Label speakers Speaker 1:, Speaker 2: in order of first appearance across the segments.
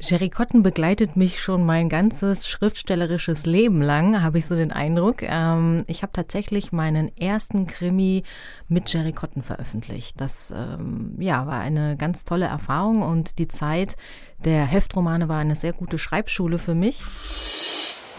Speaker 1: Jerry Cotton begleitet mich schon mein ganzes schriftstellerisches Leben lang, habe ich so den Eindruck. Ähm, ich habe tatsächlich meinen ersten Krimi mit Jerry Cotton veröffentlicht. Das ähm, ja, war eine ganz tolle Erfahrung und die Zeit der Heftromane war eine sehr gute Schreibschule für mich.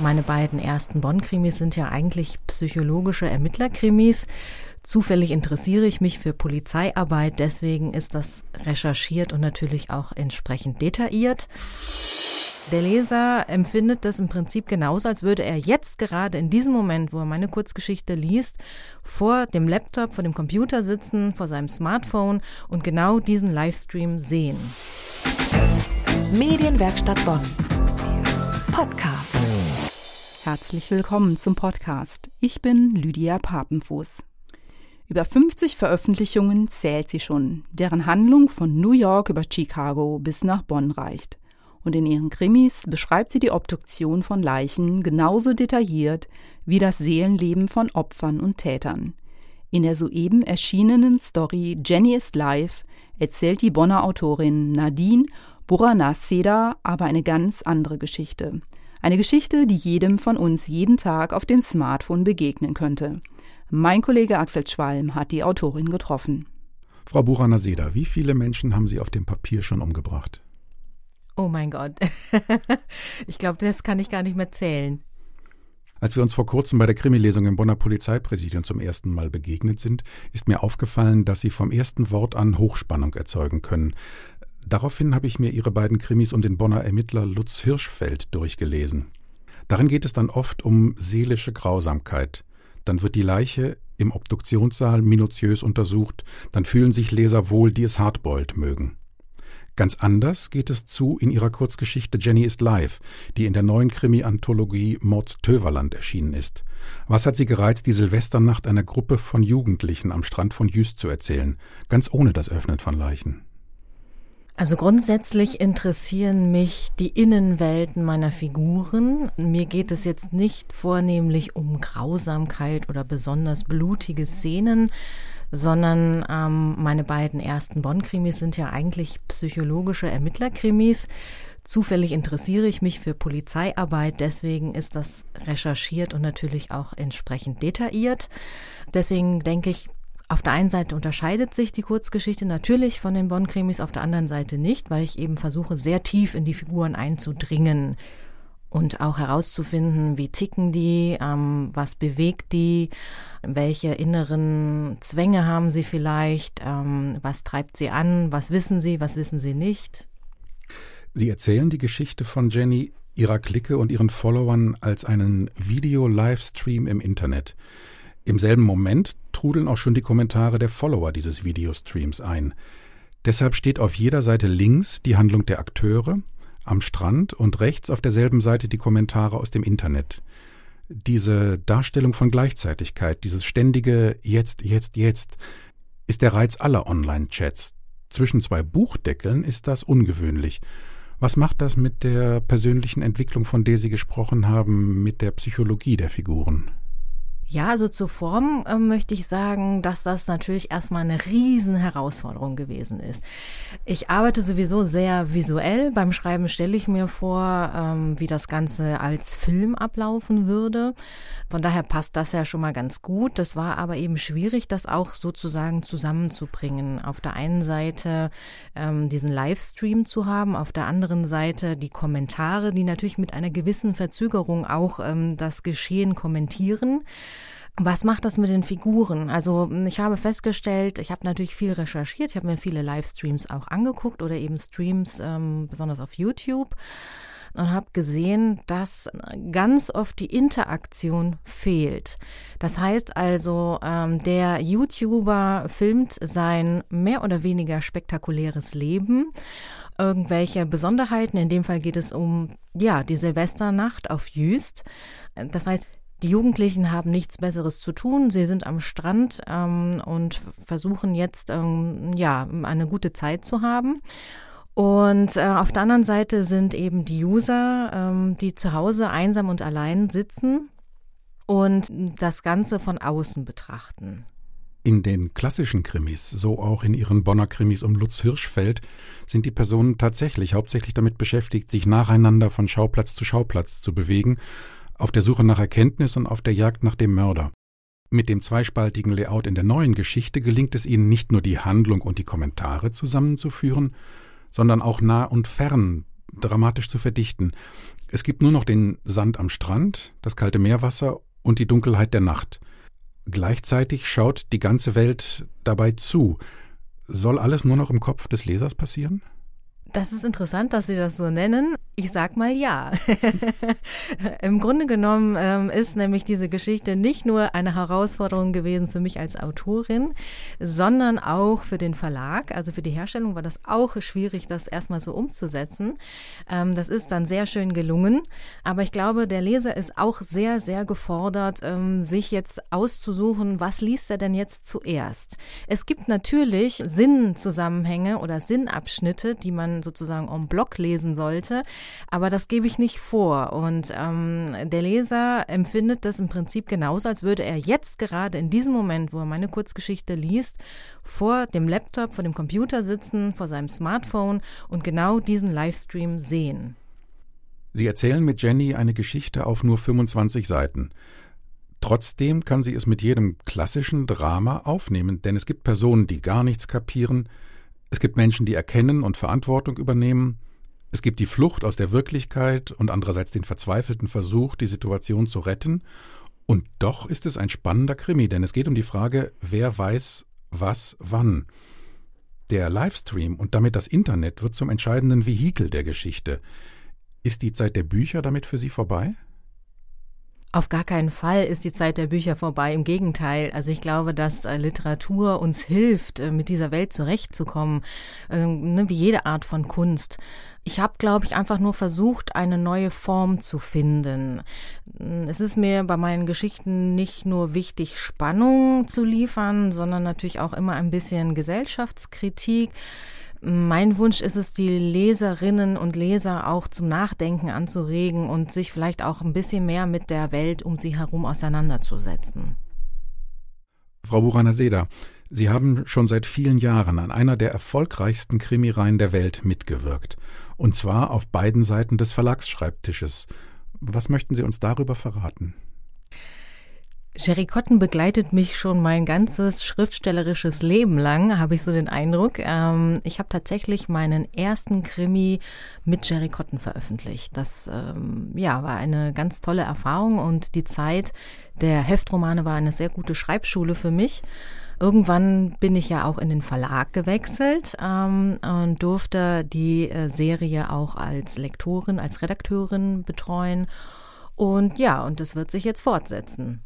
Speaker 1: Meine beiden ersten Bonn-Krimis sind ja eigentlich psychologische Ermittlerkrimis. Zufällig interessiere ich mich für Polizeiarbeit, deswegen ist das recherchiert und natürlich auch entsprechend detailliert. Der Leser empfindet das im Prinzip genauso, als würde er jetzt gerade in diesem Moment, wo er meine Kurzgeschichte liest, vor dem Laptop, vor dem Computer sitzen, vor seinem Smartphone und genau diesen Livestream sehen.
Speaker 2: Medienwerkstatt Bonn. Podcast.
Speaker 3: Herzlich willkommen zum Podcast. Ich bin Lydia Papenfuß. Über 50 Veröffentlichungen zählt sie schon, deren Handlung von New York über Chicago bis nach Bonn reicht. Und in ihren Krimis beschreibt sie die Obduktion von Leichen genauso detailliert wie das Seelenleben von Opfern und Tätern. In der soeben erschienenen Story Jenny ist live erzählt die Bonner Autorin Nadine Burana-Seda aber eine ganz andere Geschichte. Eine Geschichte, die jedem von uns jeden Tag auf dem Smartphone begegnen könnte. Mein Kollege Axel Schwalm hat die Autorin getroffen.
Speaker 4: Frau Buranaseda, wie viele Menschen haben Sie auf dem Papier schon umgebracht?
Speaker 1: Oh mein Gott. ich glaube, das kann ich gar nicht mehr zählen.
Speaker 4: Als wir uns vor kurzem bei der Krimilesung im Bonner Polizeipräsidium zum ersten Mal begegnet sind, ist mir aufgefallen, dass Sie vom ersten Wort an Hochspannung erzeugen können. Daraufhin habe ich mir Ihre beiden Krimis um den Bonner Ermittler Lutz Hirschfeld durchgelesen. Darin geht es dann oft um seelische Grausamkeit. Dann wird die Leiche im Obduktionssaal minutiös untersucht, dann fühlen sich Leser wohl, die es hardboiled mögen. Ganz anders geht es zu in ihrer Kurzgeschichte Jenny ist live, die in der neuen Krimi-Anthologie Mords Töverland erschienen ist. Was hat sie gereizt, die Silvesternacht einer Gruppe von Jugendlichen am Strand von Jüst zu erzählen, ganz ohne das Öffnen von Leichen?
Speaker 1: Also grundsätzlich interessieren mich die Innenwelten meiner Figuren. Mir geht es jetzt nicht vornehmlich um Grausamkeit oder besonders blutige Szenen, sondern ähm, meine beiden ersten Bonn-Krimis sind ja eigentlich psychologische Ermittlerkrimis. Zufällig interessiere ich mich für Polizeiarbeit, deswegen ist das recherchiert und natürlich auch entsprechend detailliert. Deswegen denke ich, auf der einen Seite unterscheidet sich die Kurzgeschichte natürlich von den Bonn-Krimis, auf der anderen Seite nicht, weil ich eben versuche, sehr tief in die Figuren einzudringen und auch herauszufinden, wie ticken die, ähm, was bewegt die, welche inneren Zwänge haben sie vielleicht, ähm, was treibt sie an, was wissen sie, was wissen sie nicht.
Speaker 4: Sie erzählen die Geschichte von Jenny, ihrer Clique und ihren Followern als einen Video-Livestream im Internet. Im selben Moment trudeln auch schon die Kommentare der Follower dieses Videostreams ein. Deshalb steht auf jeder Seite links die Handlung der Akteure, am Strand und rechts auf derselben Seite die Kommentare aus dem Internet. Diese Darstellung von Gleichzeitigkeit, dieses ständige Jetzt, jetzt, jetzt, ist der Reiz aller Online-Chats. Zwischen zwei Buchdeckeln ist das ungewöhnlich. Was macht das mit der persönlichen Entwicklung, von der Sie gesprochen haben, mit der Psychologie der Figuren?
Speaker 1: Ja, also zur Form äh, möchte ich sagen, dass das natürlich erstmal eine riesen Herausforderung gewesen ist. Ich arbeite sowieso sehr visuell. Beim Schreiben stelle ich mir vor, ähm, wie das Ganze als Film ablaufen würde. Von daher passt das ja schon mal ganz gut. Das war aber eben schwierig, das auch sozusagen zusammenzubringen. Auf der einen Seite ähm, diesen Livestream zu haben, auf der anderen Seite die Kommentare, die natürlich mit einer gewissen Verzögerung auch ähm, das Geschehen kommentieren. Was macht das mit den Figuren? Also ich habe festgestellt, ich habe natürlich viel recherchiert, ich habe mir viele Livestreams auch angeguckt oder eben Streams, ähm, besonders auf YouTube und habe gesehen, dass ganz oft die Interaktion fehlt. Das heißt also, ähm, der YouTuber filmt sein mehr oder weniger spektakuläres Leben irgendwelche Besonderheiten. In dem Fall geht es um, ja, die Silvesternacht auf Jüst. Das heißt, die Jugendlichen haben nichts Besseres zu tun. Sie sind am Strand ähm, und versuchen jetzt ähm, ja eine gute Zeit zu haben. Und äh, auf der anderen Seite sind eben die User, ähm, die zu Hause einsam und allein sitzen und das Ganze von außen betrachten.
Speaker 4: In den klassischen Krimis, so auch in ihren Bonner Krimis um Lutz Hirschfeld, sind die Personen tatsächlich hauptsächlich damit beschäftigt, sich nacheinander von Schauplatz zu Schauplatz zu bewegen, auf der Suche nach Erkenntnis und auf der Jagd nach dem Mörder. Mit dem zweispaltigen Layout in der neuen Geschichte gelingt es ihnen nicht nur die Handlung und die Kommentare zusammenzuführen, sondern auch nah und fern dramatisch zu verdichten. Es gibt nur noch den Sand am Strand, das kalte Meerwasser und die Dunkelheit der Nacht – Gleichzeitig schaut die ganze Welt dabei zu. Soll alles nur noch im Kopf des Lesers passieren?
Speaker 1: Das ist interessant, dass Sie das so nennen. Ich sag mal ja. Im Grunde genommen ähm, ist nämlich diese Geschichte nicht nur eine Herausforderung gewesen für mich als Autorin, sondern auch für den Verlag. Also für die Herstellung war das auch schwierig, das erstmal so umzusetzen. Ähm, das ist dann sehr schön gelungen. Aber ich glaube, der Leser ist auch sehr, sehr gefordert, ähm, sich jetzt auszusuchen, was liest er denn jetzt zuerst. Es gibt natürlich Sinnzusammenhänge oder Sinnabschnitte, die man sozusagen en bloc lesen sollte. Aber das gebe ich nicht vor. Und ähm, der Leser empfindet das im Prinzip genauso, als würde er jetzt gerade in diesem Moment, wo er meine Kurzgeschichte liest, vor dem Laptop, vor dem Computer sitzen, vor seinem Smartphone und genau diesen Livestream sehen.
Speaker 4: Sie erzählen mit Jenny eine Geschichte auf nur 25 Seiten. Trotzdem kann sie es mit jedem klassischen Drama aufnehmen, denn es gibt Personen, die gar nichts kapieren, es gibt Menschen, die erkennen und Verantwortung übernehmen. Es gibt die Flucht aus der Wirklichkeit und andererseits den verzweifelten Versuch, die Situation zu retten. Und doch ist es ein spannender Krimi, denn es geht um die Frage, wer weiß was wann. Der Livestream und damit das Internet wird zum entscheidenden Vehikel der Geschichte. Ist die Zeit der Bücher damit für Sie vorbei?
Speaker 1: Auf gar keinen Fall ist die Zeit der Bücher vorbei. Im Gegenteil. Also ich glaube, dass äh, Literatur uns hilft, äh, mit dieser Welt zurechtzukommen, äh, ne, wie jede Art von Kunst. Ich habe, glaube ich, einfach nur versucht, eine neue Form zu finden. Es ist mir bei meinen Geschichten nicht nur wichtig, Spannung zu liefern, sondern natürlich auch immer ein bisschen Gesellschaftskritik. Mein Wunsch ist es, die Leserinnen und Leser auch zum Nachdenken anzuregen und sich vielleicht auch ein bisschen mehr mit der Welt um sie herum auseinanderzusetzen.
Speaker 4: Frau Burana-Seda, Sie haben schon seit vielen Jahren an einer der erfolgreichsten Krimireihen der Welt mitgewirkt. Und zwar auf beiden Seiten des Verlagsschreibtisches. Was möchten Sie uns darüber verraten?
Speaker 1: Jerry Cotton begleitet mich schon mein ganzes schriftstellerisches Leben lang, habe ich so den Eindruck. Ähm, ich habe tatsächlich meinen ersten Krimi mit Jerry Cotton veröffentlicht. Das ähm, ja, war eine ganz tolle Erfahrung und die Zeit der Heftromane war eine sehr gute Schreibschule für mich. Irgendwann bin ich ja auch in den Verlag gewechselt ähm, und durfte die äh, Serie auch als Lektorin, als Redakteurin betreuen. Und ja, und das wird sich jetzt fortsetzen.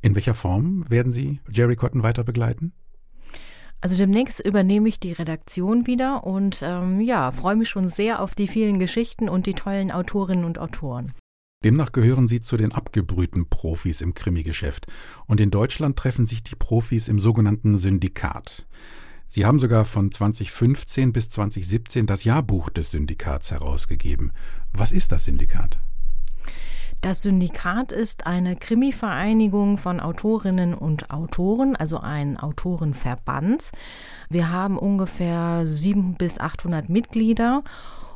Speaker 4: In welcher Form werden Sie Jerry Cotton weiter begleiten?
Speaker 1: Also demnächst übernehme ich die Redaktion wieder und ähm, ja, freue mich schon sehr auf die vielen Geschichten und die tollen Autorinnen und Autoren.
Speaker 4: Demnach gehören Sie zu den abgebrühten Profis im Krimigeschäft. Und in Deutschland treffen sich die Profis im sogenannten Syndikat. Sie haben sogar von 2015 bis 2017 das Jahrbuch des Syndikats herausgegeben. Was ist das Syndikat?
Speaker 1: Das Syndikat ist eine Krimi-Vereinigung von Autorinnen und Autoren, also ein Autorenverband. Wir haben ungefähr sieben bis 800 Mitglieder.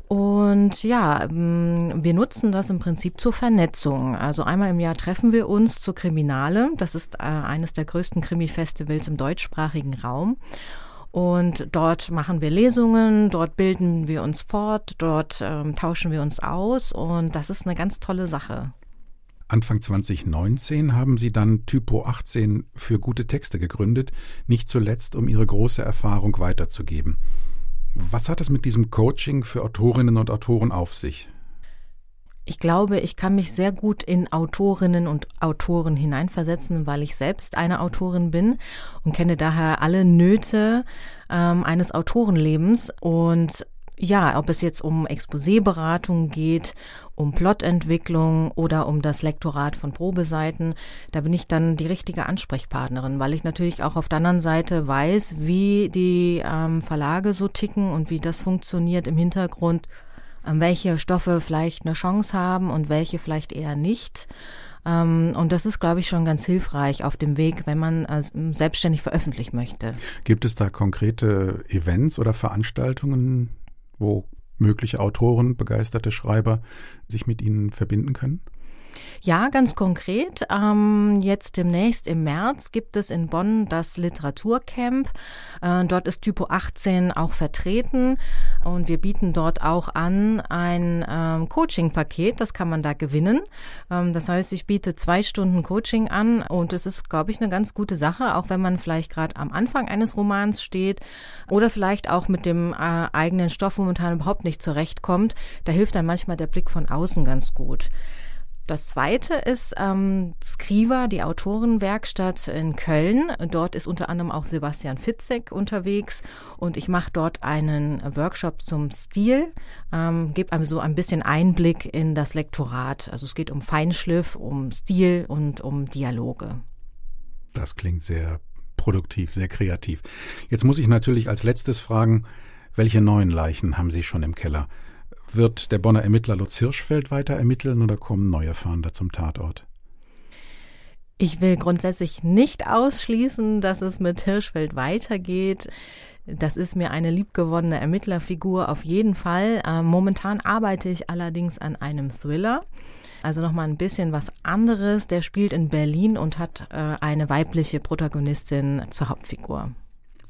Speaker 1: Und ja, ähm, wir nutzen das im Prinzip zur Vernetzung. Also einmal im Jahr treffen wir uns zur Kriminale. Das ist äh, eines der größten Krimi-Festivals im deutschsprachigen Raum. Und dort machen wir Lesungen, dort bilden wir uns fort, dort ähm, tauschen wir uns aus und das ist eine ganz tolle Sache.
Speaker 4: Anfang 2019 haben Sie dann Typo 18 für gute Texte gegründet, nicht zuletzt, um Ihre große Erfahrung weiterzugeben. Was hat es mit diesem Coaching für Autorinnen und Autoren auf sich?
Speaker 1: Ich glaube, ich kann mich sehr gut in Autorinnen und Autoren hineinversetzen, weil ich selbst eine Autorin bin und kenne daher alle Nöte ähm, eines Autorenlebens. Und ja, ob es jetzt um Exposéberatung geht, um Plotentwicklung oder um das Lektorat von Probeseiten, da bin ich dann die richtige Ansprechpartnerin, weil ich natürlich auch auf der anderen Seite weiß, wie die ähm, Verlage so ticken und wie das funktioniert im Hintergrund welche Stoffe vielleicht eine Chance haben und welche vielleicht eher nicht. Ähm, und das ist, glaube ich, schon ganz hilfreich auf dem Weg, wenn man äh, selbstständig veröffentlichen möchte.
Speaker 4: Gibt es da konkrete Events oder Veranstaltungen, wo mögliche Autoren, begeisterte Schreiber sich mit Ihnen verbinden können?
Speaker 1: Ja, ganz konkret. Ähm, jetzt demnächst im März gibt es in Bonn das Literaturcamp. Äh, dort ist Typo 18 auch vertreten und wir bieten dort auch an ein ähm, Coaching-Paket. Das kann man da gewinnen. Ähm, das heißt, ich biete zwei Stunden Coaching an und es ist, glaube ich, eine ganz gute Sache, auch wenn man vielleicht gerade am Anfang eines Romans steht oder vielleicht auch mit dem äh, eigenen Stoff momentan überhaupt nicht zurechtkommt. Da hilft dann manchmal der Blick von außen ganz gut. Das zweite ist ähm, Skriva, die Autorenwerkstatt in Köln. Dort ist unter anderem auch Sebastian Fitzek unterwegs und ich mache dort einen Workshop zum Stil, ähm, gebe einem so ein bisschen Einblick in das Lektorat. Also es geht um Feinschliff, um Stil und um Dialoge.
Speaker 4: Das klingt sehr produktiv, sehr kreativ. Jetzt muss ich natürlich als letztes fragen, welche neuen Leichen haben Sie schon im Keller? Wird der Bonner Ermittler Lutz Hirschfeld weiter ermitteln oder kommen neue Fahnder zum Tatort?
Speaker 1: Ich will grundsätzlich nicht ausschließen, dass es mit Hirschfeld weitergeht. Das ist mir eine liebgewonnene Ermittlerfigur auf jeden Fall. Äh, momentan arbeite ich allerdings an einem Thriller. Also nochmal ein bisschen was anderes. Der spielt in Berlin und hat äh, eine weibliche Protagonistin zur Hauptfigur.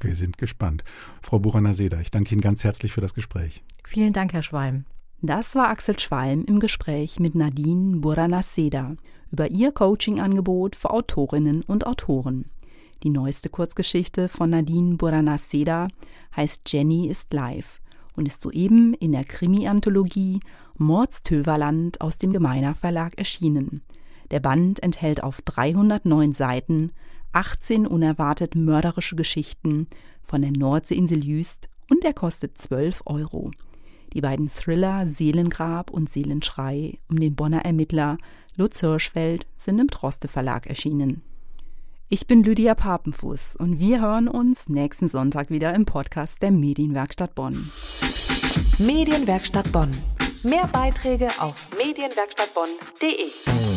Speaker 4: Wir sind gespannt. Frau Buranaseda, ich danke Ihnen ganz herzlich für das Gespräch.
Speaker 1: Vielen Dank, Herr Schwalm.
Speaker 3: Das war Axel Schwalm im Gespräch mit Nadine Buranaseda über ihr Coaching-Angebot für Autorinnen und Autoren. Die neueste Kurzgeschichte von Nadine Buranaseda heißt Jenny ist live und ist soeben in der Krimi-Anthologie Mordstöverland aus dem Gemeiner Verlag erschienen. Der Band enthält auf 309 Seiten 18 unerwartet mörderische Geschichten von der Nordseeinsel Jüst und er kostet 12 Euro. Die beiden Thriller Seelengrab und Seelenschrei um den Bonner Ermittler Lutz Hirschfeld sind im Droste Verlag erschienen. Ich bin Lydia Papenfuß und wir hören uns nächsten Sonntag wieder im Podcast der Medienwerkstatt Bonn.
Speaker 2: Medienwerkstatt Bonn. Mehr Beiträge auf medienwerkstattbonn.de.